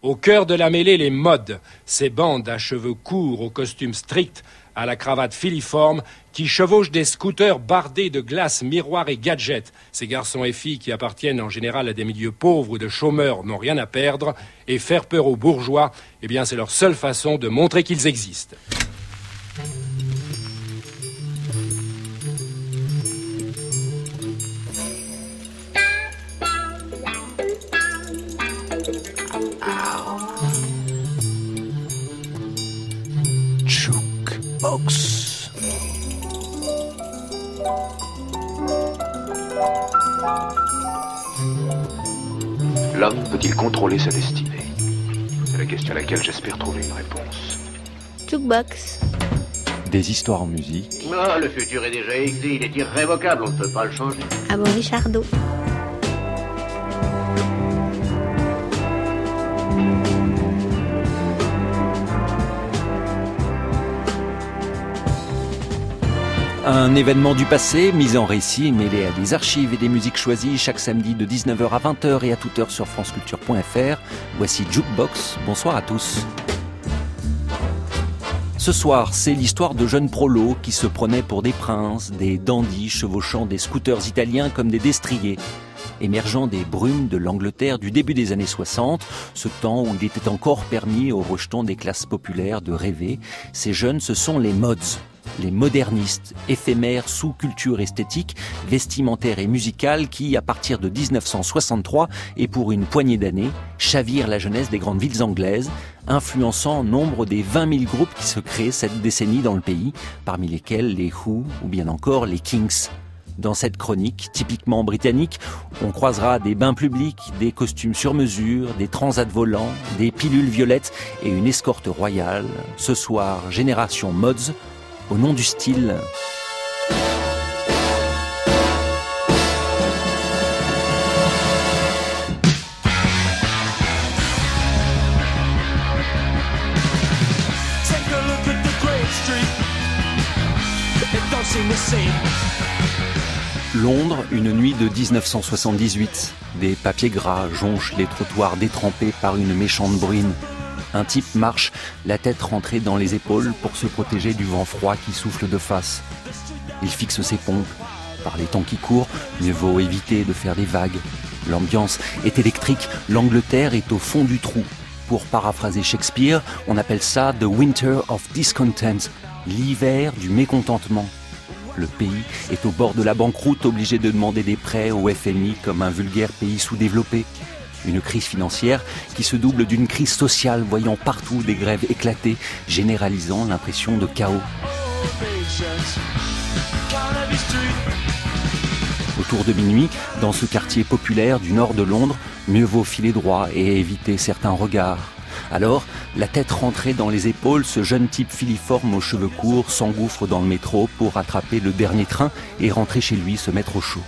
Au cœur de la mêlée, les modes, ces bandes à cheveux courts, aux costumes stricts, à la cravate filiforme, qui chevauchent des scooters bardés de glace, miroirs et gadgets. Ces garçons et filles qui appartiennent en général à des milieux pauvres ou de chômeurs n'ont rien à perdre, et faire peur aux bourgeois, eh bien c'est leur seule façon de montrer qu'ils existent. L'homme peut-il contrôler sa destinée? C'est la question à laquelle j'espère trouver une réponse. Jukebox. Des histoires en musique. Ah, le futur est déjà écrit, il est irrévocable, on ne peut pas le changer. Ah bon, Richardot. Un événement du passé, mis en récit, mêlé à des archives et des musiques choisies chaque samedi de 19h à 20h et à toute heure sur franceculture.fr. Voici Jukebox. Bonsoir à tous. Ce soir, c'est l'histoire de jeunes prolos qui se prenaient pour des princes, des dandys chevauchant des scooters italiens comme des destriers. Émergeant des brumes de l'Angleterre du début des années 60, ce temps où il était encore permis aux rejetons des classes populaires de rêver, ces jeunes, ce sont les mods, les modernistes, éphémères sous-culture esthétique, vestimentaire et musicale qui, à partir de 1963 et pour une poignée d'années, chavirent la jeunesse des grandes villes anglaises, influençant nombre des 20 000 groupes qui se créent cette décennie dans le pays, parmi lesquels les Who ou bien encore les Kings. Dans cette chronique typiquement britannique, on croisera des bains publics, des costumes sur mesure, des transats volants, des pilules violettes et une escorte royale. Ce soir, Génération Mods, au nom du style. Londres, une nuit de 1978. Des papiers gras jonchent les trottoirs détrempés par une méchante bruine. Un type marche, la tête rentrée dans les épaules pour se protéger du vent froid qui souffle de face. Il fixe ses pompes. Par les temps qui courent, mieux vaut éviter de faire des vagues. L'ambiance est électrique, l'Angleterre est au fond du trou. Pour paraphraser Shakespeare, on appelle ça The Winter of Discontent, l'hiver du mécontentement. Le pays est au bord de la banqueroute, obligé de demander des prêts au FMI comme un vulgaire pays sous-développé. Une crise financière qui se double d'une crise sociale, voyant partout des grèves éclater, généralisant l'impression de chaos. Autour de minuit, dans ce quartier populaire du nord de Londres, mieux vaut filer droit et éviter certains regards. Alors, la tête rentrée dans les épaules, ce jeune type filiforme aux cheveux courts s'engouffre dans le métro pour attraper le dernier train et rentrer chez lui se mettre au chaud.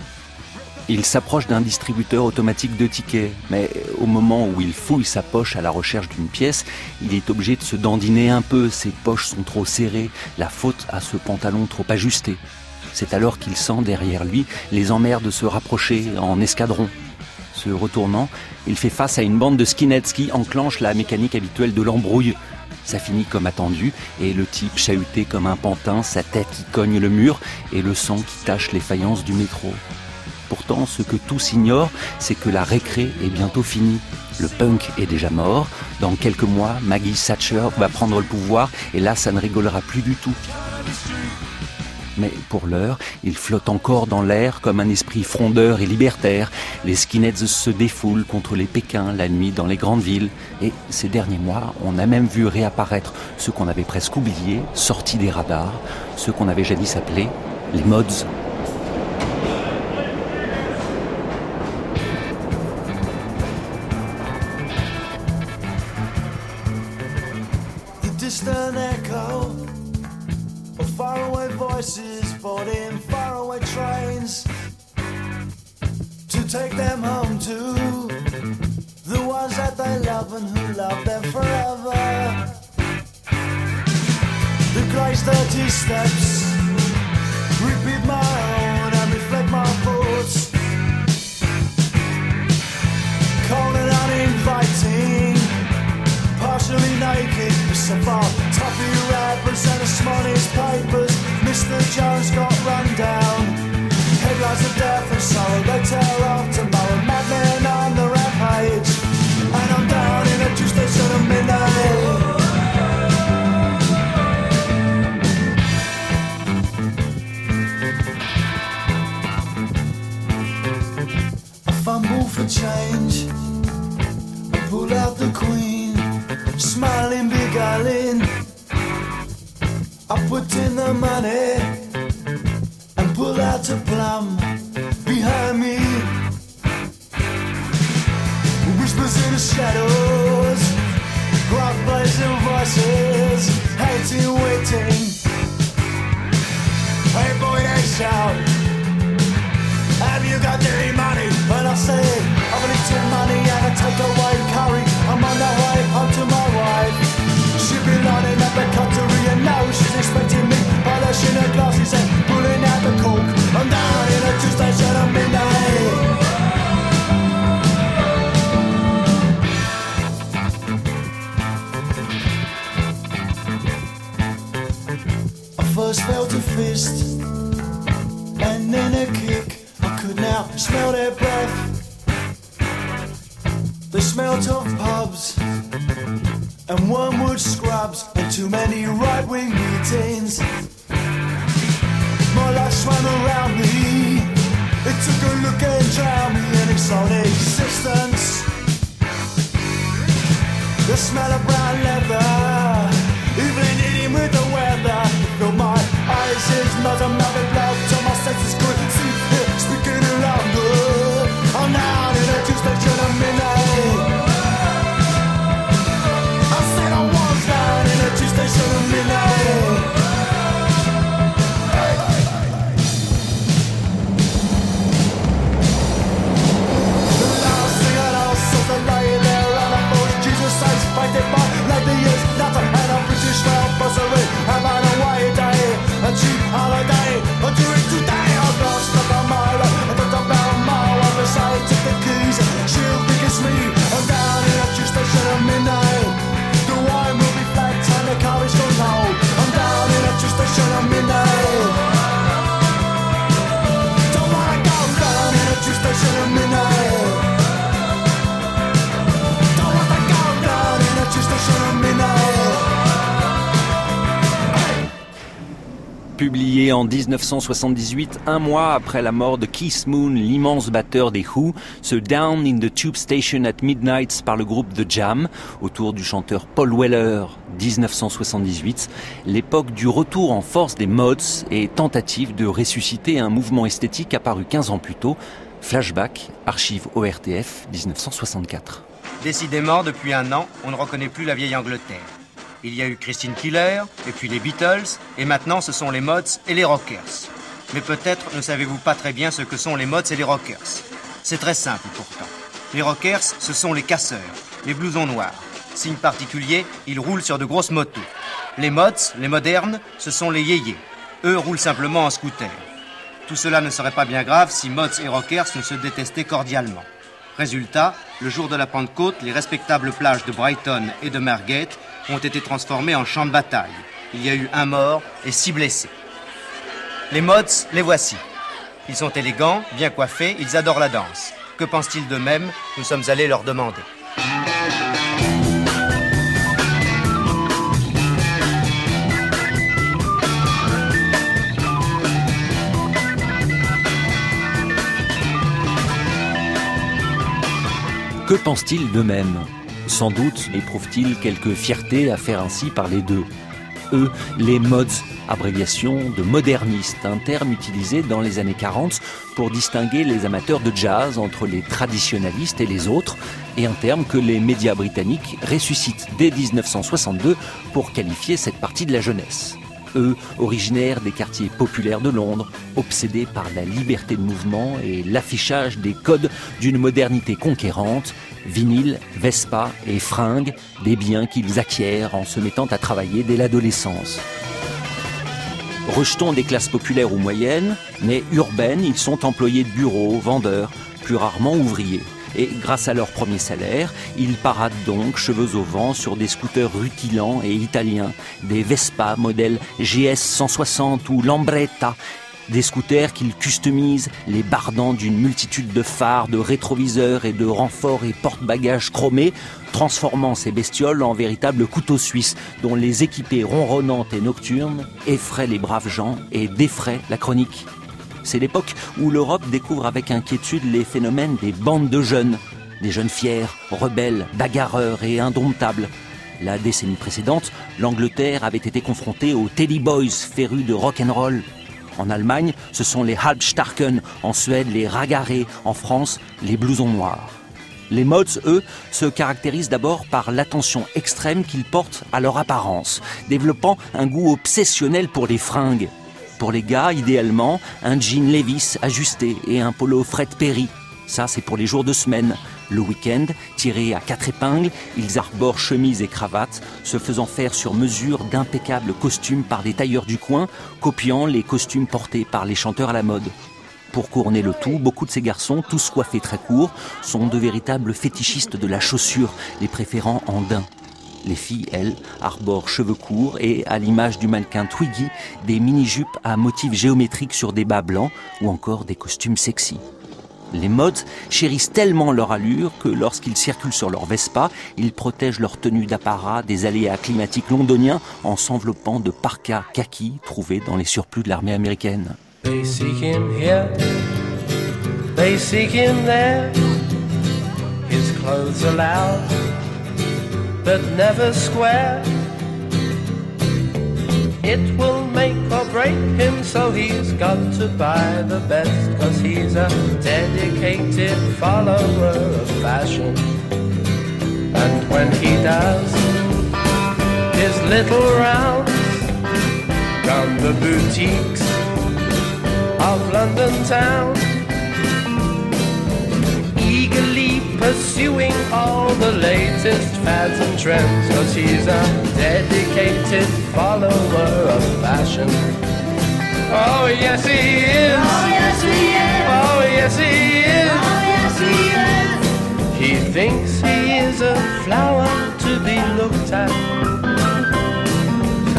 Il s'approche d'un distributeur automatique de tickets, mais au moment où il fouille sa poche à la recherche d'une pièce, il est obligé de se dandiner un peu, ses poches sont trop serrées, la faute à ce pantalon trop ajusté. C'est alors qu'il sent derrière lui les emmerdes se rapprocher en escadron. Se retournant, il fait face à une bande de skinheads qui enclenche la mécanique habituelle de l'embrouille. Ça finit comme attendu, et le type chahuté comme un pantin, sa tête qui cogne le mur, et le sang qui tache les faïences du métro. Pourtant, ce que tous ignorent, c'est que la récré est bientôt finie. Le punk est déjà mort. Dans quelques mois, Maggie Thatcher va prendre le pouvoir, et là, ça ne rigolera plus du tout. Mais pour l'heure, il flotte encore dans l'air comme un esprit frondeur et libertaire. Les skinheads se défoulent contre les Pékins la nuit dans les grandes villes. Et ces derniers mois, on a même vu réapparaître ce qu'on avait presque oublié, sortis des radars, ce qu'on avait jadis appelé les mods. Steps repeat my own and reflect my thoughts. Cold and uninviting partially naked. So far, toffee rappers and the smallest papers. Mr. Jones got run down. Headlines of death and sorrow, they tell of smiling big. I put in the money and pull out a plum behind me. Whispers in the shadows, gruff blazing voices, hating, waiting. Hey boy, they shout. Have you got any money? I say, I'm gonna money and I take curry. I'm on the way home to my wife. She been lining up the cutlery and now she's expecting me. Polishing her glasses and pulling out the cork. I'm down in a two station at midnight. I first felt a fist now smell their breath. The smelt of pubs and wormwood scrubs and too many right wing meetings. My life swam around me. It took a look and drowned me in its own existence. The smell of brown leather, even eating with the weather. Filled my eyes, nose, and mouth with blood till my senses could En 1978, un mois après la mort de Keith Moon, l'immense batteur des Who, ce Down in the Tube Station at Midnight par le groupe The Jam, autour du chanteur Paul Weller, 1978, l'époque du retour en force des mods et tentative de ressusciter un mouvement esthétique apparu 15 ans plus tôt, Flashback, archive ORTF, 1964. Décidément, depuis un an, on ne reconnaît plus la vieille Angleterre. Il y a eu Christine Killer, et puis les Beatles, et maintenant ce sont les Mods et les Rockers. Mais peut-être ne savez-vous pas très bien ce que sont les Mods et les Rockers. C'est très simple pourtant. Les Rockers, ce sont les casseurs, les blousons noirs. Signe particulier, ils roulent sur de grosses motos. Les Mods, les modernes, ce sont les yéyés. Eux roulent simplement en scooter. Tout cela ne serait pas bien grave si Mods et Rockers ne se détestaient cordialement. Résultat, le jour de la Pentecôte, les respectables plages de Brighton et de Margate ont été transformées en champs de bataille. Il y a eu un mort et six blessés. Les mods, les voici. Ils sont élégants, bien coiffés, ils adorent la danse. Que pensent-ils d'eux-mêmes Nous sommes allés leur demander. Que pensent-ils d'eux-mêmes Sans doute éprouvent-ils quelque fierté à faire ainsi parler d'eux. Eux, les mods, abréviation de modernistes, un terme utilisé dans les années 40 pour distinguer les amateurs de jazz entre les traditionalistes et les autres, et un terme que les médias britanniques ressuscitent dès 1962 pour qualifier cette partie de la jeunesse eux, originaires des quartiers populaires de Londres, obsédés par la liberté de mouvement et l'affichage des codes d'une modernité conquérante, vinyle, Vespa et fringues, des biens qu'ils acquièrent en se mettant à travailler dès l'adolescence. Rejetons des classes populaires ou moyennes, mais urbaines, ils sont employés de bureaux, vendeurs, plus rarement ouvriers. Et grâce à leur premier salaire, ils paradent donc, cheveux au vent, sur des scooters rutilants et italiens, des Vespa modèle GS 160 ou Lambretta, des scooters qu'ils customisent, les bardant d'une multitude de phares, de rétroviseurs et de renforts et porte-bagages chromés, transformant ces bestioles en véritables couteaux suisses dont les équipées ronronnantes et nocturnes effraient les braves gens et défraient la chronique. C'est l'époque où l'Europe découvre avec inquiétude les phénomènes des bandes de jeunes, des jeunes fiers, rebelles, bagarreurs et indomptables. La décennie précédente, l'Angleterre avait été confrontée aux Teddy Boys férus de rock and roll. En Allemagne, ce sont les Halbstarken, en Suède, les Ragarés, en France, les blousons noirs. Les mods, eux, se caractérisent d'abord par l'attention extrême qu'ils portent à leur apparence, développant un goût obsessionnel pour les fringues. Pour les gars, idéalement, un jean Levis ajusté et un polo Fred Perry. Ça, c'est pour les jours de semaine. Le week-end, tirés à quatre épingles, ils arborent chemises et cravates, se faisant faire sur mesure d'impeccables costumes par des tailleurs du coin, copiant les costumes portés par les chanteurs à la mode. Pour couronner le tout, beaucoup de ces garçons, tous coiffés très courts, sont de véritables fétichistes de la chaussure, les préférant en daim. Les filles, elles, arborent cheveux courts et, à l'image du mannequin Twiggy, des mini-jupes à motifs géométriques sur des bas blancs ou encore des costumes sexy. Les mods chérissent tellement leur allure que lorsqu'ils circulent sur leur Vespa, ils protègent leur tenue d'apparat des aléas climatiques londoniens en s'enveloppant de parkas kaki trouvés dans les surplus de l'armée américaine. But never square. It will make or break him, so he's got to buy the best, cause he's a dedicated follower of fashion. And when he does his little rounds round the boutiques of London town, pursuing all the latest fads and trends, cause he's a dedicated follower of fashion. Oh, yes, he is. Oh, yes, he is. Oh, yes, he is. Oh, yes, he is. He thinks he is a flower to be looked at.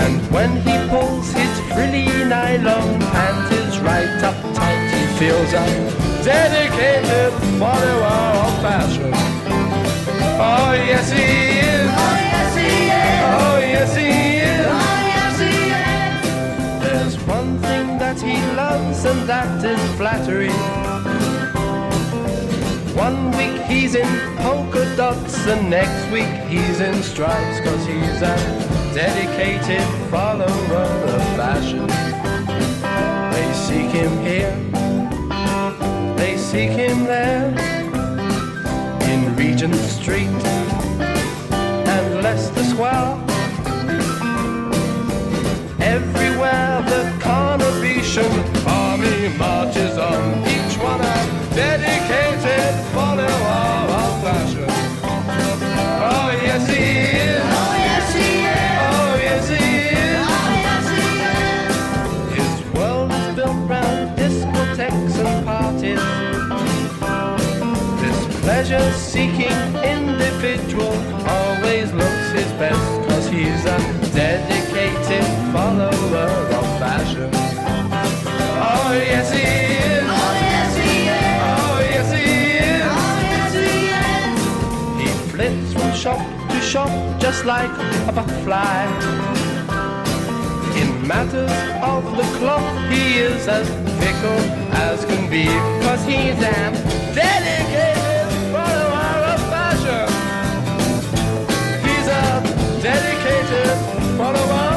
And when he pulls his frilly nylon panties right up tight, feels a dedicated follower of fashion. Oh, yes, he is. Oh, yes, he is. Oh, yes, he is. Oh, yes, he is. There's one thing that he loves, and that is flattery. One week he's in polka dots, and next week he's in stripes, cause he's a dedicated follower of fashion. They seek him here, seek him there, in Regent Street and Leicester Square. Everywhere pleasure-seeking individual always looks his best cause he's a dedicated follower of fashion. Oh yes he is. Oh yes he is. Oh yes he is. Oh yes he is. He flits from shop to shop just like a butterfly. In matters of the cloth, he is as fickle as can be, cause he's an dedicated dedicated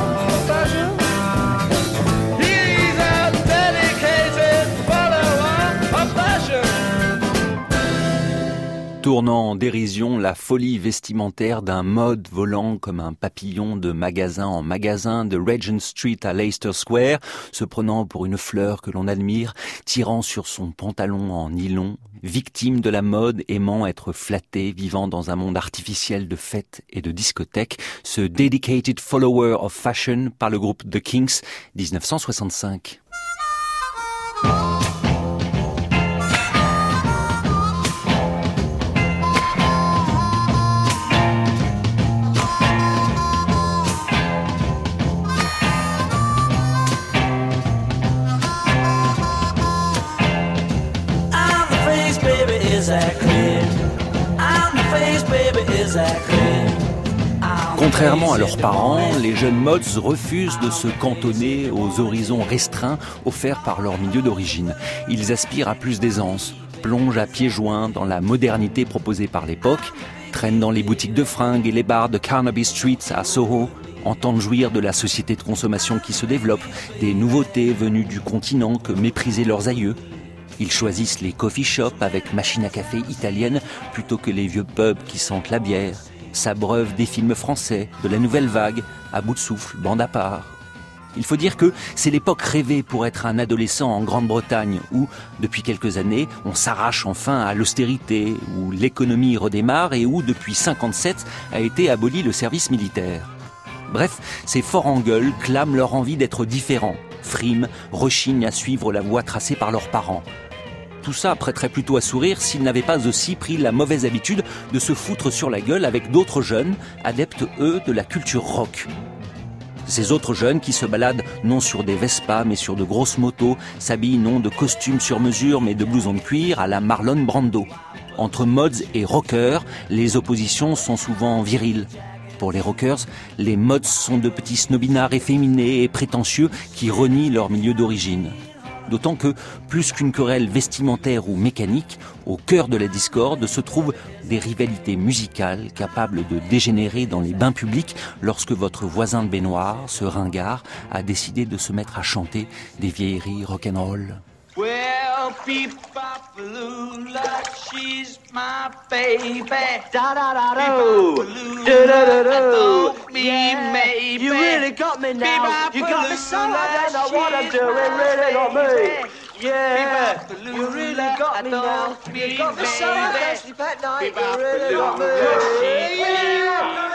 tournant en dérision la folie vestimentaire d'un mode volant comme un papillon de magasin en magasin de Regent Street à Leicester Square, se prenant pour une fleur que l'on admire, tirant sur son pantalon en nylon, victime de la mode, aimant être flatté, vivant dans un monde artificiel de fêtes et de discothèques, ce dedicated follower of fashion par le groupe The Kings 1965. Contrairement à leurs parents, les jeunes mods refusent de se cantonner aux horizons restreints offerts par leur milieu d'origine. Ils aspirent à plus d'aisance, plongent à pieds joints dans la modernité proposée par l'époque, traînent dans les boutiques de fringues et les bars de Carnaby Street à Soho, entendent jouir de la société de consommation qui se développe, des nouveautés venues du continent que méprisaient leurs aïeux. Ils choisissent les coffee shops avec machine à café italienne plutôt que les vieux pubs qui sentent la bière s'abreuvent des films français, de la nouvelle vague, à bout de souffle, bande à part. Il faut dire que c'est l'époque rêvée pour être un adolescent en Grande-Bretagne où, depuis quelques années, on s'arrache enfin à l'austérité, où l'économie redémarre et où, depuis 57, a été aboli le service militaire. Bref, ces forts en gueule clament leur envie d'être différents, friment, rechignent à suivre la voie tracée par leurs parents. Tout ça prêterait plutôt à sourire s'ils n'avaient pas aussi pris la mauvaise habitude de se foutre sur la gueule avec d'autres jeunes, adeptes eux de la culture rock. Ces autres jeunes qui se baladent non sur des Vespa mais sur de grosses motos, s'habillent non de costumes sur mesure mais de blousons de cuir à la Marlon Brando. Entre mods et rockers, les oppositions sont souvent viriles. Pour les rockers, les mods sont de petits snobinards efféminés et prétentieux qui renient leur milieu d'origine. D'autant que, plus qu'une querelle vestimentaire ou mécanique, au cœur de la discorde se trouvent des rivalités musicales capables de dégénérer dans les bains publics lorsque votre voisin de baignoire, ce ringard, a décidé de se mettre à chanter des vieilleries rock'n'roll. Well, Beep-Bop-Lula, she's my baby. Da da da do. Da da da do. Me, Yeah, maybe. You really got me now. You got me so I don't know what I'm doing. Really got me. Yeah, you really got me now. You got me so I can't sleep at night. You really got me. Yeah,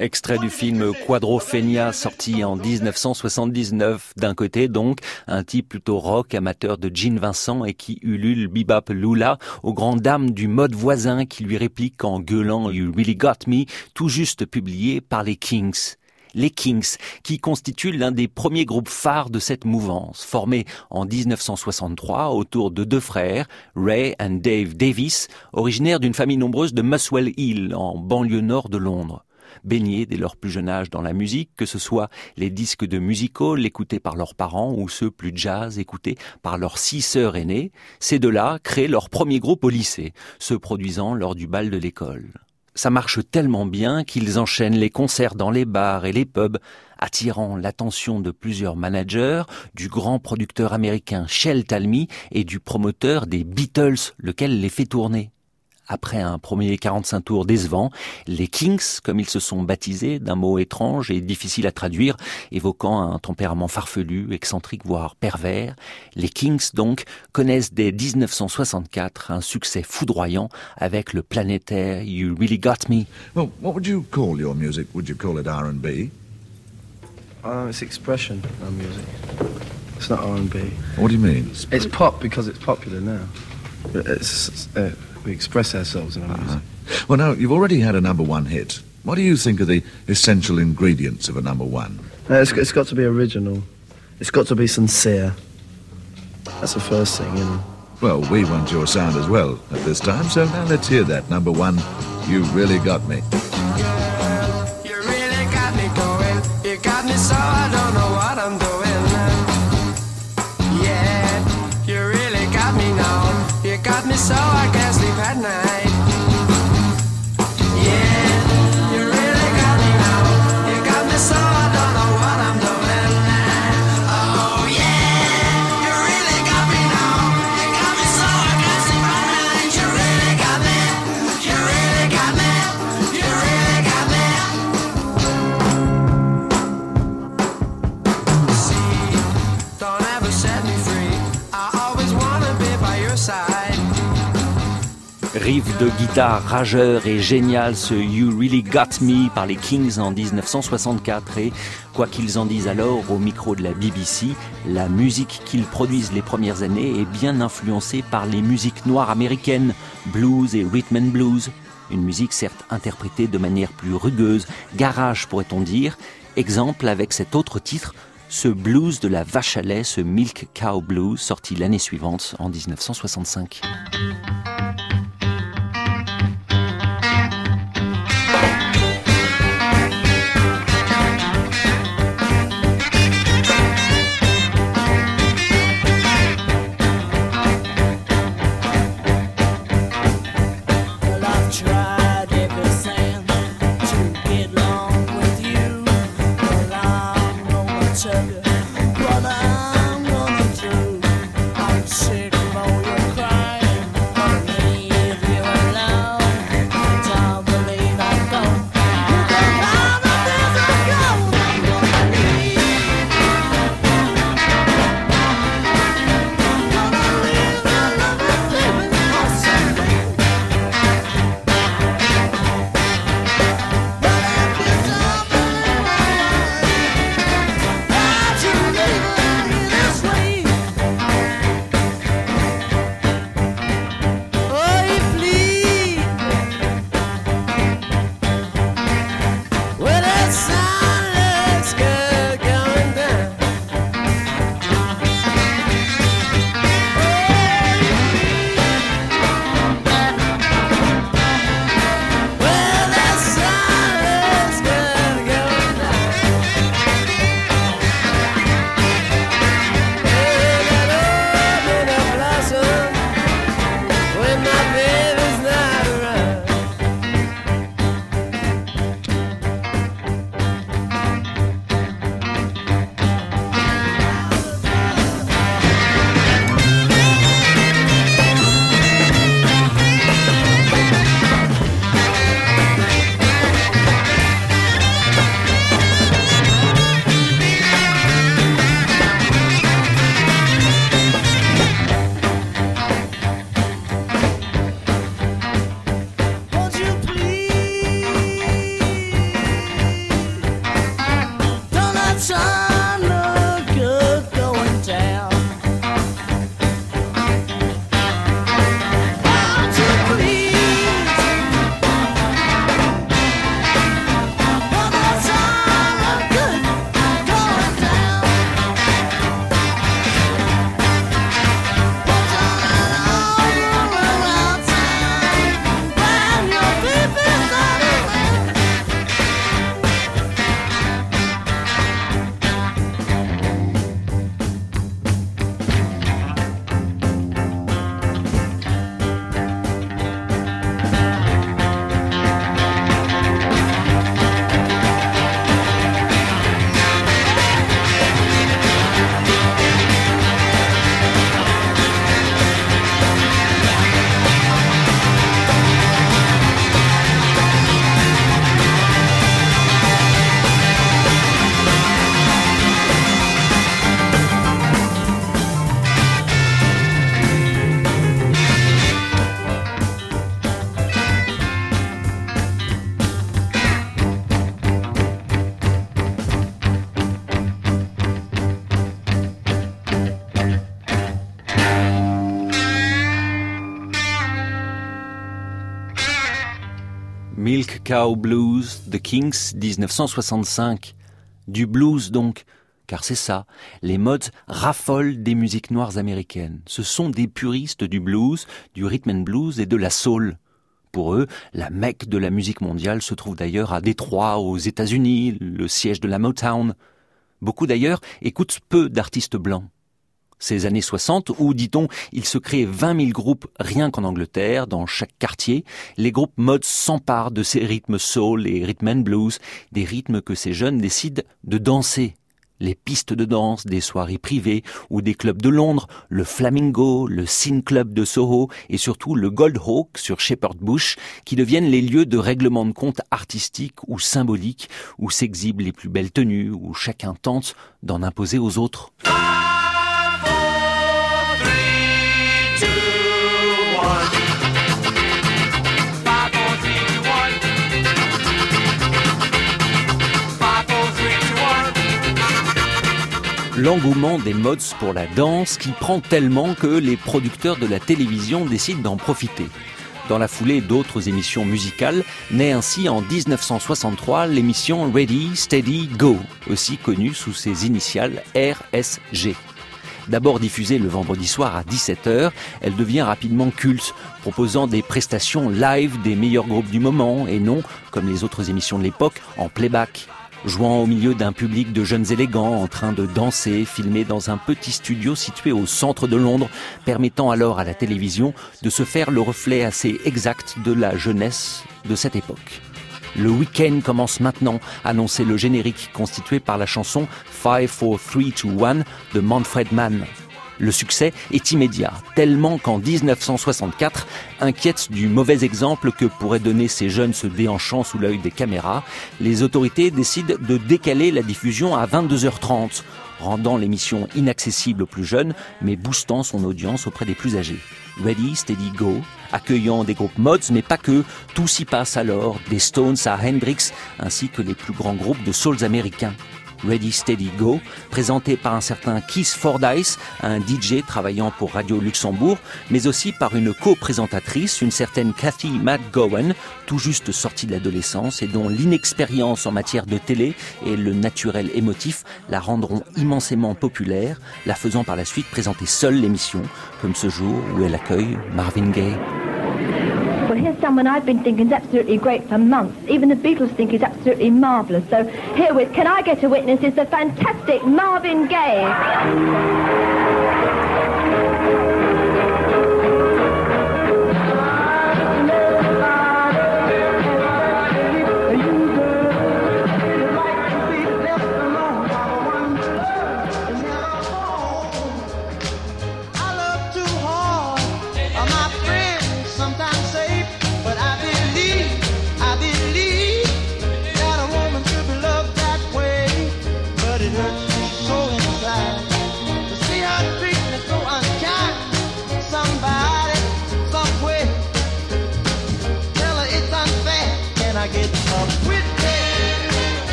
Extrait du film Quadrophenia sorti en 1979. D'un côté donc, un type plutôt rock amateur de Gene Vincent et qui ulule Bebop Lula aux grandes dames du mode voisin qui lui réplique en gueulant You Really Got Me, tout juste publié par les Kings. Les Kings, qui constituent l'un des premiers groupes phares de cette mouvance, formé en 1963 autour de deux frères, Ray and Dave Davis, originaires d'une famille nombreuse de Muswell Hill, en banlieue nord de Londres baignés dès leur plus jeune âge dans la musique, que ce soit les disques de musical écoutés par leurs parents ou ceux plus jazz écoutés par leurs six sœurs aînées, ces deux-là créent leur premier groupe au lycée, se produisant lors du bal de l'école. Ça marche tellement bien qu'ils enchaînent les concerts dans les bars et les pubs, attirant l'attention de plusieurs managers, du grand producteur américain Shell Talmy et du promoteur des Beatles, lequel les fait tourner. Après un premier 45 tours décevant, les Kings, comme ils se sont baptisés, d'un mot étrange et difficile à traduire, évoquant un tempérament farfelu, excentrique, voire pervers, les Kings, donc, connaissent dès 1964 un succès foudroyant avec le planétaire You Really Got Me. Well, what would you call your music? Would you call it R&B? Uh, it's expression, our music. It's not R&B. What do you mean? It's pop because it's popular now. It's, uh, we express ourselves in our music. Well, now, you've already had a number one hit. What do you think are the essential ingredients of a number one? Uh, it's, it's got to be original. It's got to be sincere. That's the first thing, you know. Well, we want your sound as well at this time, so now let's hear that number one. You really got me. De guitare rageur et génial, ce You Really Got Me par les Kings en 1964 et, quoi qu'ils en disent alors au micro de la BBC, la musique qu'ils produisent les premières années est bien influencée par les musiques noires américaines, blues et rhythm and blues. Une musique certes interprétée de manière plus rugueuse, garage pourrait-on dire, exemple avec cet autre titre, ce blues de la vache à lait, ce Milk Cow Blues, sorti l'année suivante, en 1965. Cow Blues, The Kings, 1965. Du blues donc, car c'est ça, les mods raffolent des musiques noires américaines. Ce sont des puristes du blues, du rhythm and blues et de la soul. Pour eux, la mecque de la musique mondiale se trouve d'ailleurs à Détroit, aux États-Unis, le siège de la Motown. Beaucoup d'ailleurs écoutent peu d'artistes blancs. Ces années 60 où, dit-on, il se crée 20 000 groupes rien qu'en Angleterre, dans chaque quartier, les groupes mods s'emparent de ces rythmes soul et rhythm and blues, des rythmes que ces jeunes décident de danser. Les pistes de danse des soirées privées ou des clubs de Londres, le Flamingo, le Sin Club de Soho et surtout le Gold Hawk sur Shepherd Bush, qui deviennent les lieux de règlement de compte artistiques ou symboliques, où s'exhibent les plus belles tenues, où chacun tente d'en imposer aux autres. L'engouement des mods pour la danse qui prend tellement que les producteurs de la télévision décident d'en profiter. Dans la foulée d'autres émissions musicales, naît ainsi en 1963 l'émission Ready, Steady, Go, aussi connue sous ses initiales RSG. D'abord diffusée le vendredi soir à 17h, elle devient rapidement culte, proposant des prestations live des meilleurs groupes du moment et non, comme les autres émissions de l'époque, en playback. Jouant au milieu d'un public de jeunes élégants en train de danser, filmé dans un petit studio situé au centre de Londres, permettant alors à la télévision de se faire le reflet assez exact de la jeunesse de cette époque. Le week-end commence maintenant, annonçait le générique constitué par la chanson 5, 4, 3, 2, 1 de Manfred Mann. Le succès est immédiat, tellement qu'en 1964, inquiète du mauvais exemple que pourraient donner ces jeunes se déhanchant sous l'œil des caméras, les autorités décident de décaler la diffusion à 22h30, rendant l'émission inaccessible aux plus jeunes, mais boostant son audience auprès des plus âgés. Ready, Steady, Go, accueillant des groupes mods, mais pas que, tout s'y passe alors, des Stones à Hendrix, ainsi que les plus grands groupes de souls américains. Ready Steady Go, présenté par un certain Keith Fordyce, un DJ travaillant pour Radio Luxembourg, mais aussi par une co-présentatrice, une certaine Cathy McGowan, tout juste sortie de l'adolescence et dont l'inexpérience en matière de télé et le naturel émotif la rendront immensément populaire, la faisant par la suite présenter seule l'émission, comme ce jour où elle accueille Marvin Gaye. Here's someone I've been thinking is absolutely great for months. Even the Beatles think he's absolutely marvellous. So here with Can I Get a Witness is the fantastic Marvin Gaye.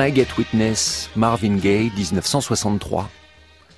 I Get Witness, Marvin Gaye, 1963.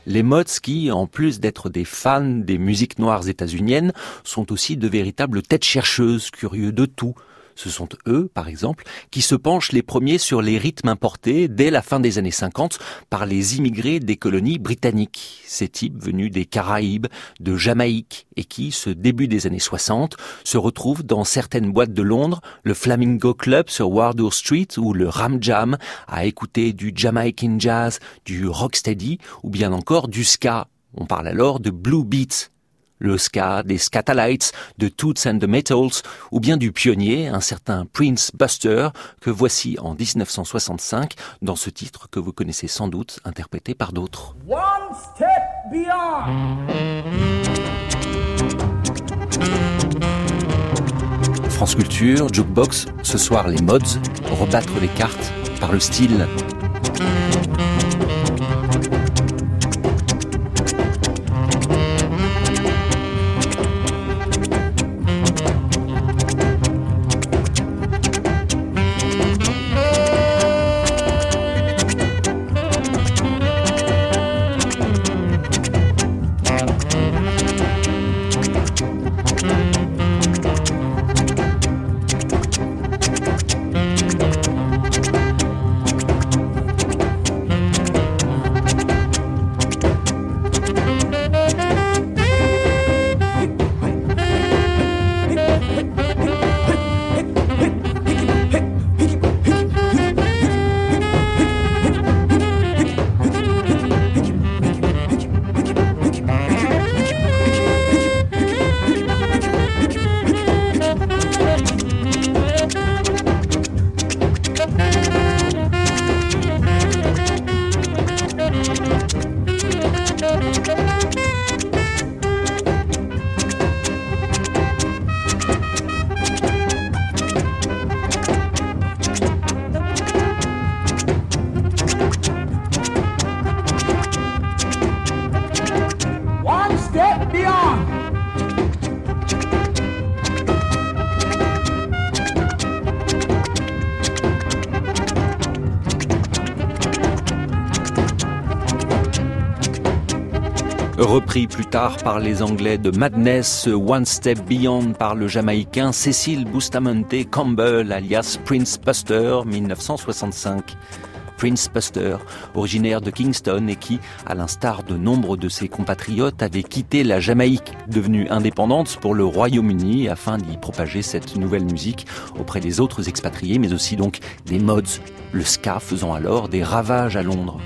Les Mods qui, en plus d'être des fans des musiques noires états-uniennes, sont aussi de véritables têtes chercheuses, curieux de tout. Ce sont eux, par exemple, qui se penchent les premiers sur les rythmes importés dès la fin des années 50 par les immigrés des colonies britanniques. Ces types venus des Caraïbes, de Jamaïque, et qui, ce début des années 60, se retrouvent dans certaines boîtes de Londres, le Flamingo Club sur Wardour Street ou le Ram Jam, à écouter du Jamaican Jazz, du Rocksteady ou bien encore du Ska. On parle alors de Blue Beats. Le ska des Scatalites, de Toots and the Metals, ou bien du pionnier, un certain Prince Buster, que voici en 1965 dans ce titre que vous connaissez sans doute, interprété par d'autres. One step beyond. France Culture, Jukebox, ce soir les mods, rebattre les cartes par le style. Plus tard par les Anglais de Madness, One Step Beyond par le Jamaïcain Cecil Bustamante Campbell, alias Prince Buster, 1965. Prince Buster, originaire de Kingston et qui, à l'instar de nombre de ses compatriotes, avait quitté la Jamaïque, devenue indépendante, pour le Royaume-Uni afin d'y propager cette nouvelle musique auprès des autres expatriés, mais aussi donc des mods, le ska faisant alors des ravages à Londres.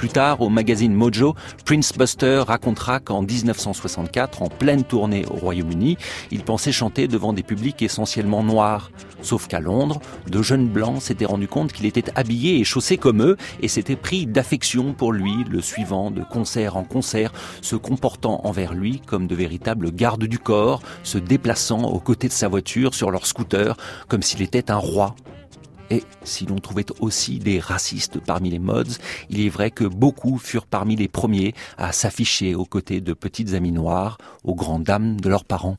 Plus tard, au magazine Mojo, Prince Buster racontera qu'en 1964, en pleine tournée au Royaume-Uni, il pensait chanter devant des publics essentiellement noirs. Sauf qu'à Londres, de jeunes blancs s'étaient rendus compte qu'il était habillé et chaussé comme eux et s'étaient pris d'affection pour lui, le suivant de concert en concert, se comportant envers lui comme de véritables gardes du corps, se déplaçant aux côtés de sa voiture sur leur scooter comme s'il était un roi. Et si l'on trouvait aussi des racistes parmi les mods, il est vrai que beaucoup furent parmi les premiers à s'afficher aux côtés de petites amies noires, aux grandes dames de leurs parents.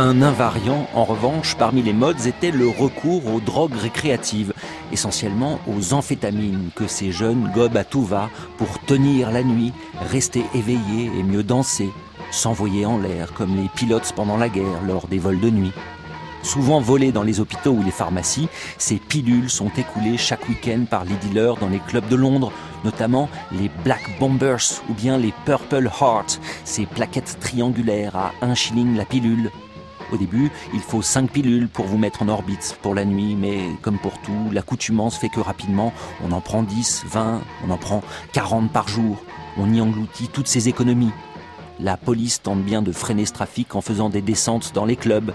Un invariant, en revanche, parmi les modes était le recours aux drogues récréatives, essentiellement aux amphétamines que ces jeunes gobent à tout va pour tenir la nuit, rester éveillés et mieux danser, s'envoyer en l'air comme les pilotes pendant la guerre lors des vols de nuit. Souvent volées dans les hôpitaux ou les pharmacies, ces pilules sont écoulées chaque week-end par les dealers dans les clubs de Londres, notamment les Black Bombers ou bien les Purple Heart, ces plaquettes triangulaires à 1 shilling la pilule. Au début, il faut 5 pilules pour vous mettre en orbite pour la nuit, mais comme pour tout, l'accoutumance fait que rapidement, on en prend 10, 20, on en prend 40 par jour. On y engloutit toutes ses économies. La police tente bien de freiner ce trafic en faisant des descentes dans les clubs.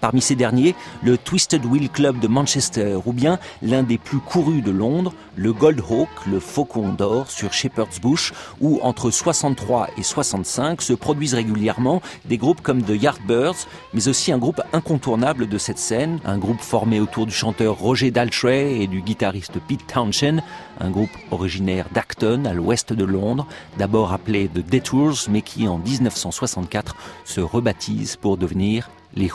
Parmi ces derniers, le Twisted Wheel Club de Manchester, ou bien l'un des plus courus de Londres, le Gold Hawk, le Faucon d'Or sur Shepherd's Bush, où entre 63 et 65 se produisent régulièrement des groupes comme The Yardbirds, mais aussi un groupe incontournable de cette scène, un groupe formé autour du chanteur Roger Daltrey et du guitariste Pete Townshend, un groupe originaire d'Acton, à l'ouest de Londres, d'abord appelé The Detours, mais qui en 1964 se rebaptise pour devenir les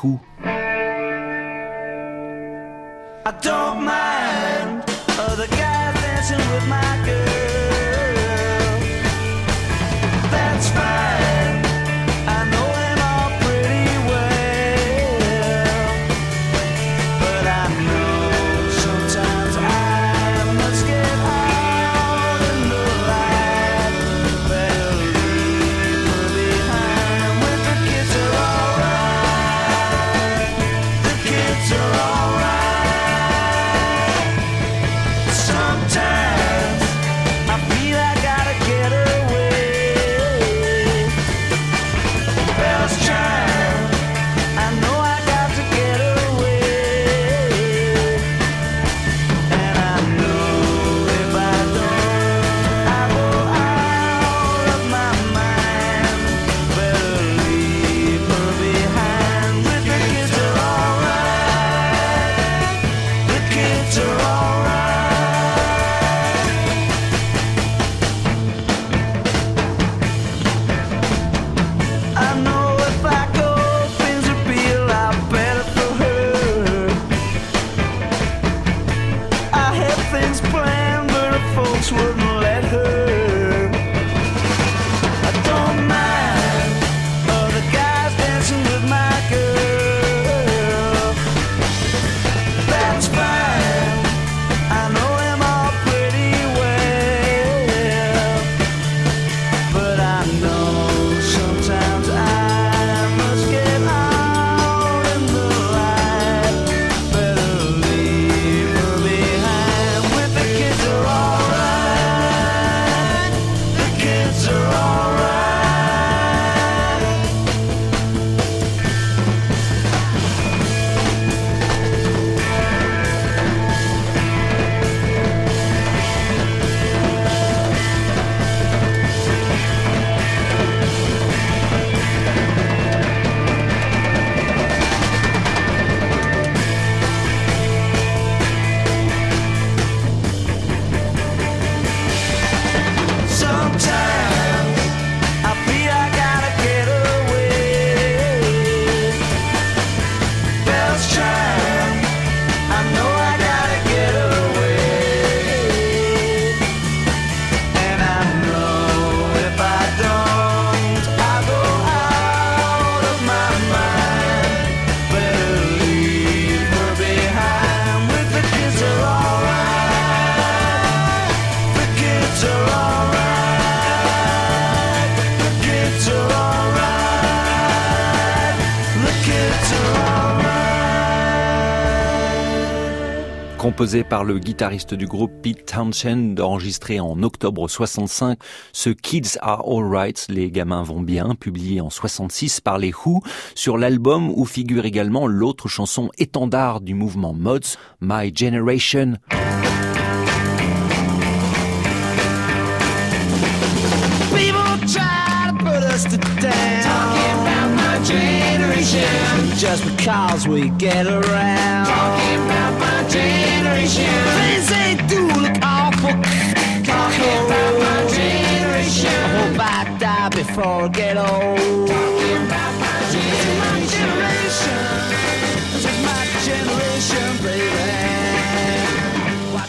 Composé par le guitariste du groupe Pete Townshend, enregistré en octobre 65, ce Kids Are Alright, les gamins vont bien, publié en 66 par les Who, sur l'album où figure également l'autre chanson étendard du mouvement Mods, My Generation.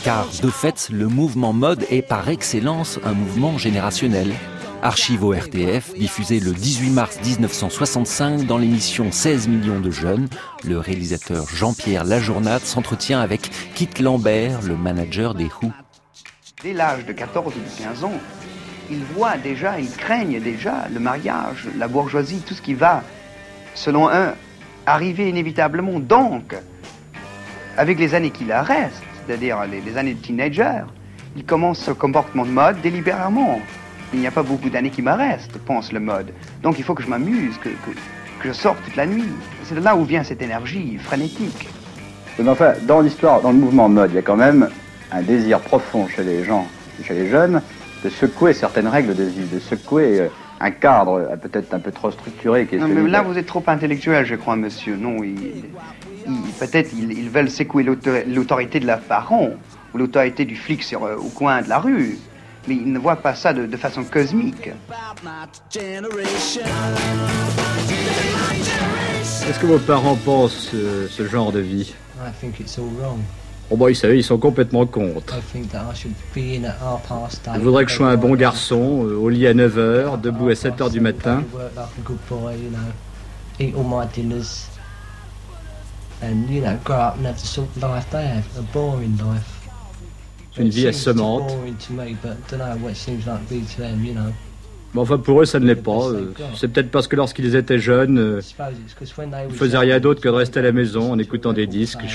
Car de fait, le mouvement mode est par excellence un mouvement générationnel. Archive au RTF, diffusé le 18 mars 1965 dans l'émission 16 millions de jeunes, le réalisateur Jean-Pierre Lajournade s'entretient avec Kit Lambert, le manager des Who. Dès l'âge de 14 ou de 15 ans, ils voient déjà, ils craignent déjà le mariage, la bourgeoisie, tout ce qui va, selon eux, arriver inévitablement. Donc, avec les années qui leur restent, c'est-à-dire les, les années de teenager, ils commencent ce comportement de mode délibérément. Il n'y a pas beaucoup d'années qui me restent, pense le mode. Donc il faut que je m'amuse, que, que, que je sorte toute la nuit. C'est de là où vient cette énergie frénétique. Mais enfin, dans l'histoire, dans le mouvement mode, il y a quand même un désir profond chez les gens, chez les jeunes, de secouer certaines règles de vie, de secouer euh, un cadre euh, peut-être un peu trop structuré. Qui est Non, mais là, vous êtes trop intellectuel, je crois, monsieur. Non, peut-être ils, ils veulent secouer l'auto- l'autorité de leurs parents ou l'autorité du flic sur, euh, au coin de la rue. Mais ils ne voient pas ça de, de façon cosmique. Qu'est-ce que vos parents pensent euh, ce genre de vie? I think it's all wrong. Oh bah, ils savent, ils sont complètement contre. I think that I should be in at half past eight. Ils voudraient que je sois un bon garçon, euh, au lit à 9h, debout à 7h du matin. Work like a good boy, you know. Eat all my dinners. And, you know, grow up and have the sort of life they have. A boring life. Une vie assommante. Mais enfin, pour eux, ça ne l'est pas. euh, C'est peut-être parce que lorsqu'ils étaient jeunes, ils was faisaient rien d'autre que de rester à la maison en écoutant des disques, ils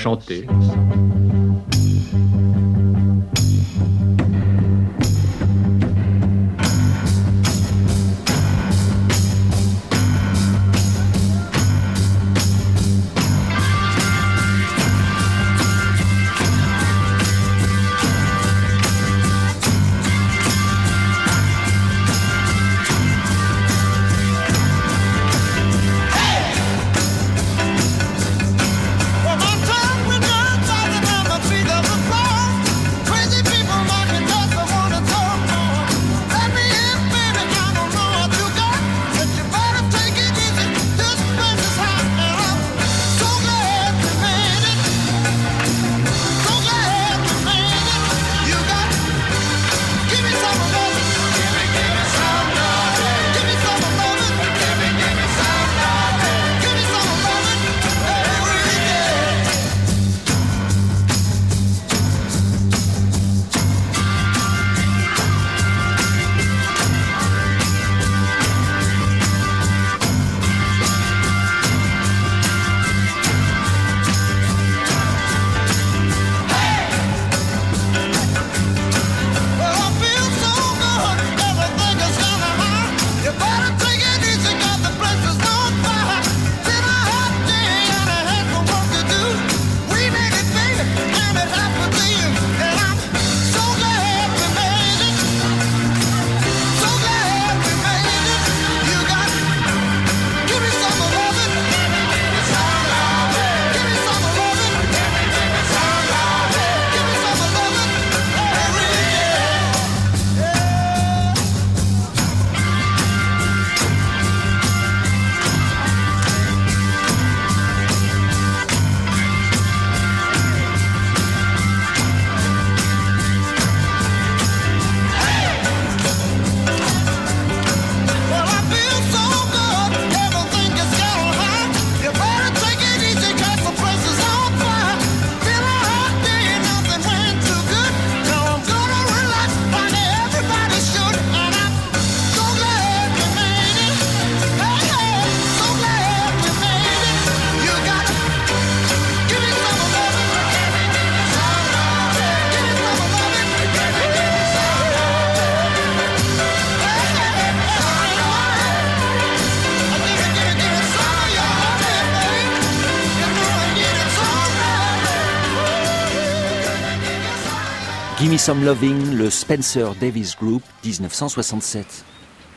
I'm Loving, le Spencer Davis Group, 1967.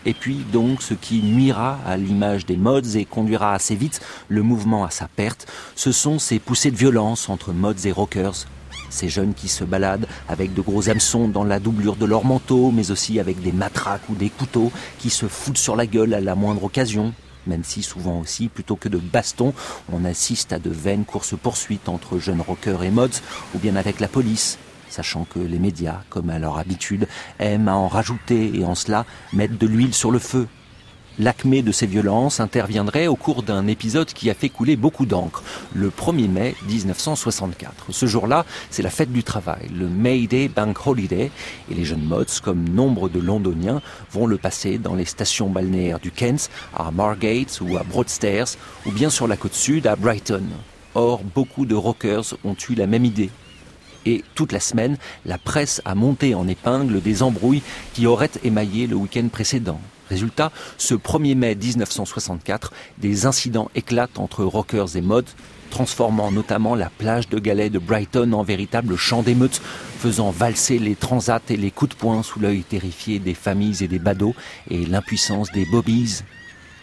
Et puis donc ce qui nuira à l'image des mods et conduira assez vite le mouvement à sa perte, ce sont ces poussées de violence entre mods et rockers. Ces jeunes qui se baladent avec de gros hameçons dans la doublure de leur manteau, mais aussi avec des matraques ou des couteaux, qui se foutent sur la gueule à la moindre occasion, même si souvent aussi, plutôt que de bastons, on assiste à de vaines courses-poursuites entre jeunes rockers et mods, ou bien avec la police, sachant que les médias, comme à leur habitude, aiment à en rajouter et en cela mettre de l'huile sur le feu. L'acmé de ces violences interviendrait au cours d'un épisode qui a fait couler beaucoup d'encre, le 1er mai 1964. Ce jour-là, c'est la fête du travail, le May Day Bank Holiday, et les jeunes mods, comme nombre de londoniens, vont le passer dans les stations balnéaires du Kent, à Margate ou à Broadstairs, ou bien sur la côte sud à Brighton. Or, beaucoup de rockers ont eu la même idée, et toute la semaine, la presse a monté en épingle des embrouilles qui auraient émaillé le week-end précédent. Résultat, ce 1er mai 1964, des incidents éclatent entre rockers et mods, transformant notamment la plage de galets de Brighton en véritable champ d'émeute, faisant valser les transats et les coups de poing sous l'œil terrifié des familles et des badauds et l'impuissance des bobbies.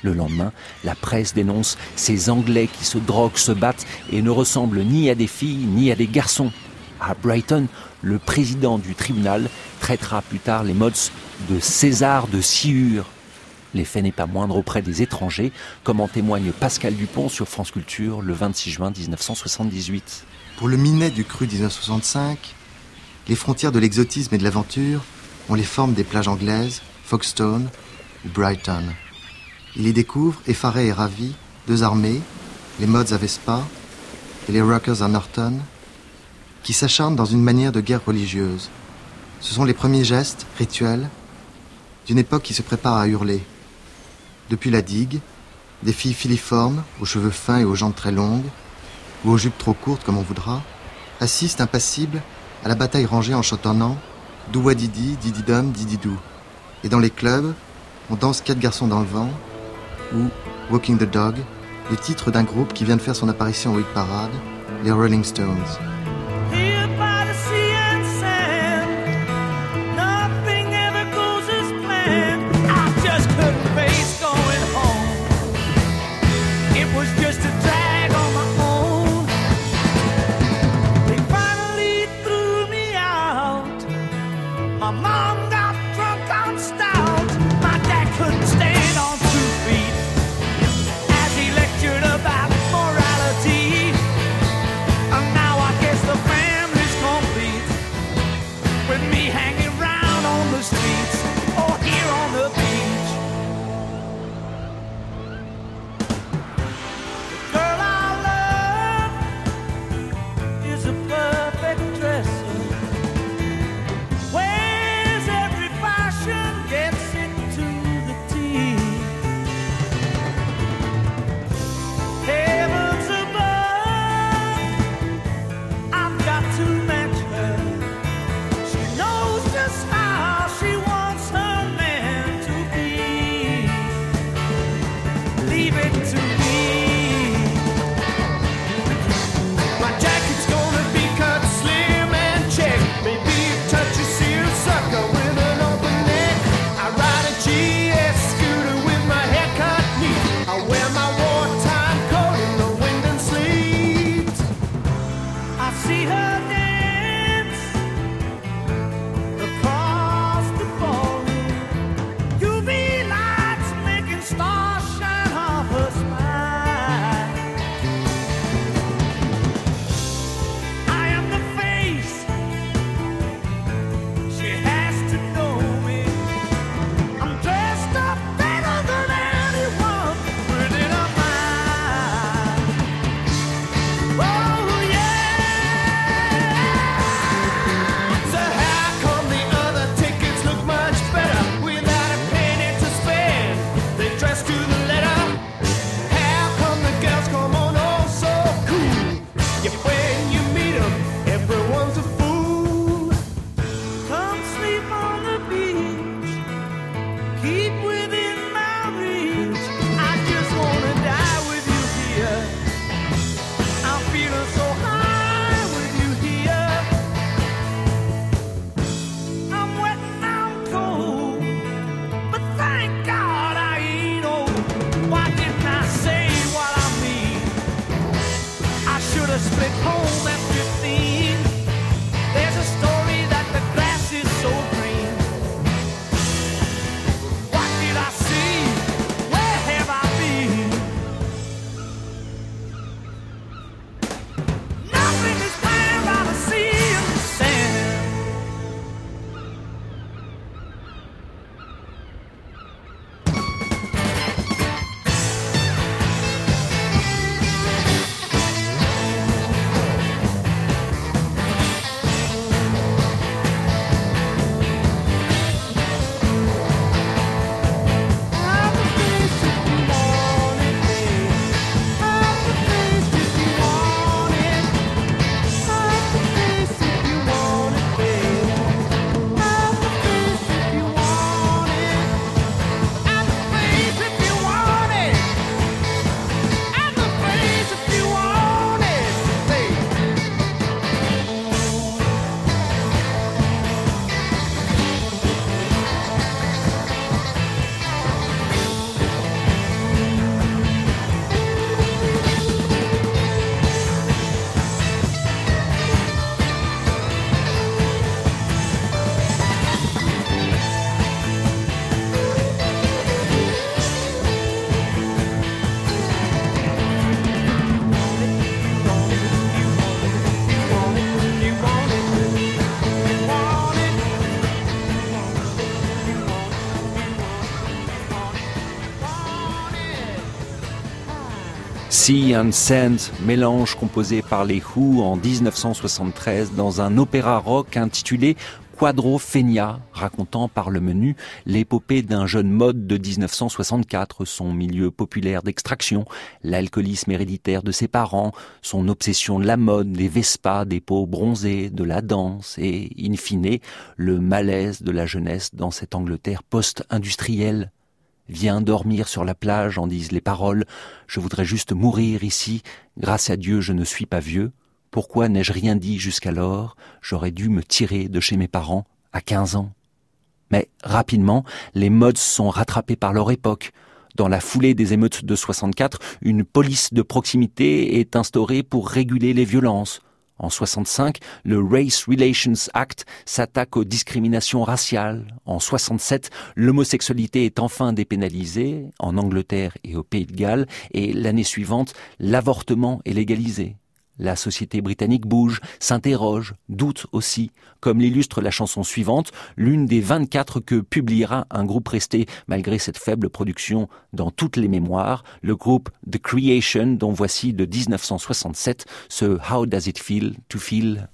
Le lendemain, la presse dénonce ces Anglais qui se droguent, se battent et ne ressemblent ni à des filles ni à des garçons. À Brighton, le président du tribunal traitera plus tard les mods de César de Sciure. L'effet n'est pas moindre auprès des étrangers, comme en témoigne Pascal Dupont sur France Culture le 26 juin 1978. Pour le Minet du cru 1965, les frontières de l'exotisme et de l'aventure ont les formes des plages anglaises, Folkestone ou Brighton. Il y découvre, effaré et ravi, deux armées, les mods à Vespa et les rockers à Norton, qui s'acharnent dans une manière de guerre religieuse. Ce sont les premiers gestes, rituels, d'une époque qui se prépare à hurler. Depuis la digue, des filles filiformes, aux cheveux fins et aux jambes très longues, ou aux jupes trop courtes comme on voudra, assistent impassibles à la bataille rangée en chantonnant Douadidi, Dididum, Dididou. Et dans les clubs, on danse Quatre garçons dans le vent ou Walking the Dog, le titre d'un groupe qui vient de faire son apparition au hit parade, les Rolling Stones. 哦 Sea and Sand, mélange composé par les Who en 1973 dans un opéra rock intitulé Quadrophenia, racontant par le menu l'épopée d'un jeune mode de 1964, son milieu populaire d'extraction, l'alcoolisme héréditaire de ses parents, son obsession de la mode, des Vespas, des peaux bronzées, de la danse et, in fine, le malaise de la jeunesse dans cette Angleterre post-industrielle. Viens dormir sur la plage, en disent les paroles. Je voudrais juste mourir ici. Grâce à Dieu, je ne suis pas vieux. Pourquoi n'ai-je rien dit jusqu'alors? J'aurais dû me tirer de chez mes parents à 15 ans. Mais rapidement, les modes sont rattrapés par leur époque. Dans la foulée des émeutes de 64, une police de proximité est instaurée pour réguler les violences. En 65, le Race Relations Act s'attaque aux discriminations raciales. En 67, l'homosexualité est enfin dépénalisée en Angleterre et au Pays de Galles et l'année suivante, l'avortement est légalisé. La société britannique bouge, s'interroge, doute aussi, comme l'illustre la chanson suivante, l'une des 24 que publiera un groupe resté malgré cette faible production dans toutes les mémoires, le groupe The Creation dont voici de 1967 ce How Does It Feel to Feel?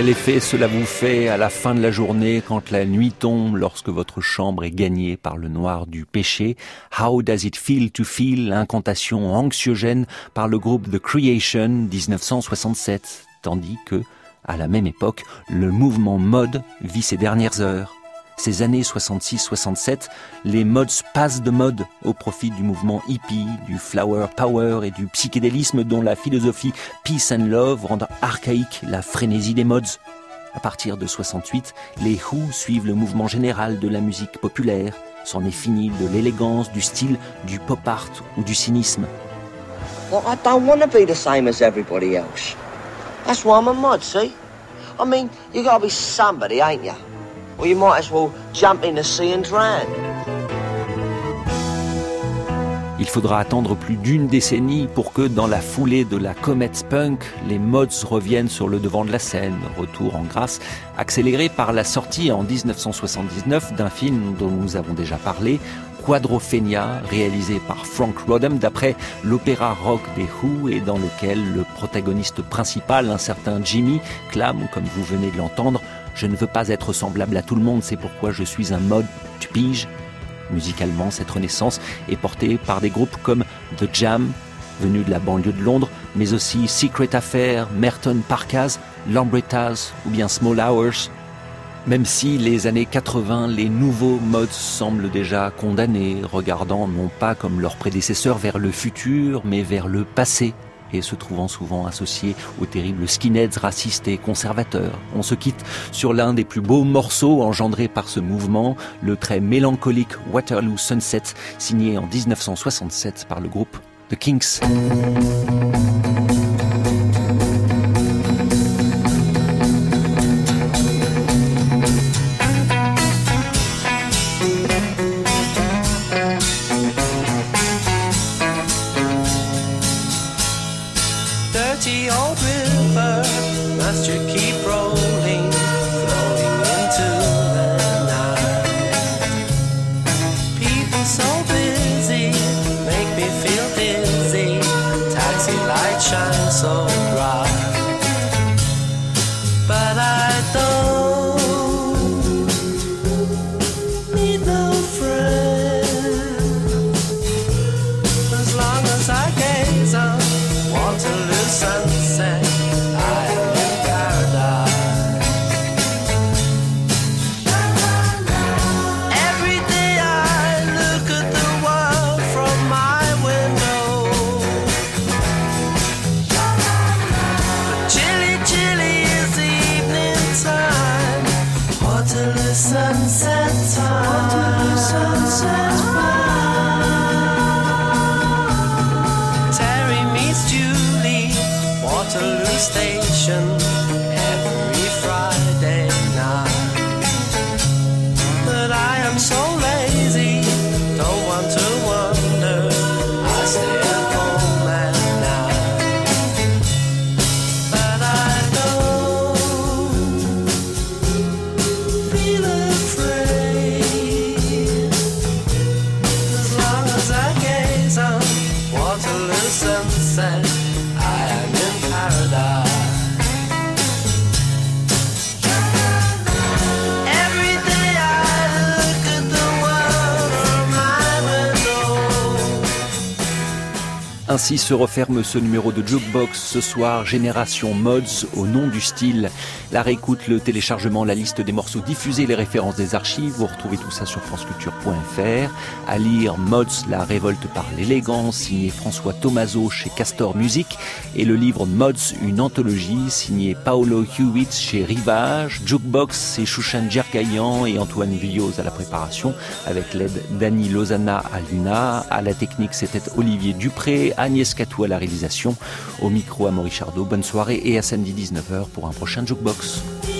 Quel effet cela vous fait à la fin de la journée quand la nuit tombe, lorsque votre chambre est gagnée par le noir du péché? How does it feel to feel Incantation anxiogène par le groupe The Creation 1967, tandis que, à la même époque, le mouvement mode vit ses dernières heures. Ces années 66-67, les modes passent de mode au profit du mouvement hippie, du flower power et du psychédélisme dont la philosophie peace and love rend archaïque la frénésie des modes. À partir de 68, les Who suivent le mouvement général de la musique populaire. C'en est fini de l'élégance, du style, du pop art ou du cynisme. Well, I don't want to be the same as everybody else. That's why I'm a mod, see? I mean, you gotta be somebody, ain't you? You might as well jump in the sea and drown. Il faudra attendre plus d'une décennie pour que, dans la foulée de la Comet Punk, les mods reviennent sur le devant de la scène. Retour en grâce, accéléré par la sortie en 1979 d'un film dont nous avons déjà parlé, Quadrophenia, réalisé par Frank Rodham d'après l'opéra rock des Who et dans lequel le protagoniste principal, un certain Jimmy, clame, comme vous venez de l'entendre, je ne veux pas être semblable à tout le monde, c'est pourquoi je suis un mode, tu piges. Musicalement, cette renaissance est portée par des groupes comme The Jam, venu de la banlieue de Londres, mais aussi Secret Affair, Merton Parkas, Lambrettas ou bien Small Hours, même si les années 80, les nouveaux modes semblent déjà condamnés, regardant non pas comme leurs prédécesseurs vers le futur, mais vers le passé, et se trouvant souvent associés aux terribles skinheads racistes et conservateurs. On se quitte sur l'un des plus beaux morceaux engendrés par ce mouvement, le très mélancolique Waterloo Sunset, signé en 1967 par le groupe The Kinks. Se referme ce numéro de Jukebox ce soir, Génération Mods au nom du style. La réécoute, le téléchargement, la liste des morceaux diffusés, les références des archives, vous retrouvez tout ça sur franceculture.fr. À lire Mods, la révolte par l'élégance, signé François Tomaso chez Castor Music, et le livre Mods, une anthologie, signé Paolo Hewitt chez Rivage. Jukebox, c'est Chouchan Djergayan et Antoine Villoz à la préparation, avec l'aide d'Annie Lozana à l'UNA. À la technique, c'était Olivier Dupré, Agnès Catou à la réalisation. Au micro, à Maurice. Bonne soirée et à samedi 19h pour un prochain Jukebox. Rocks.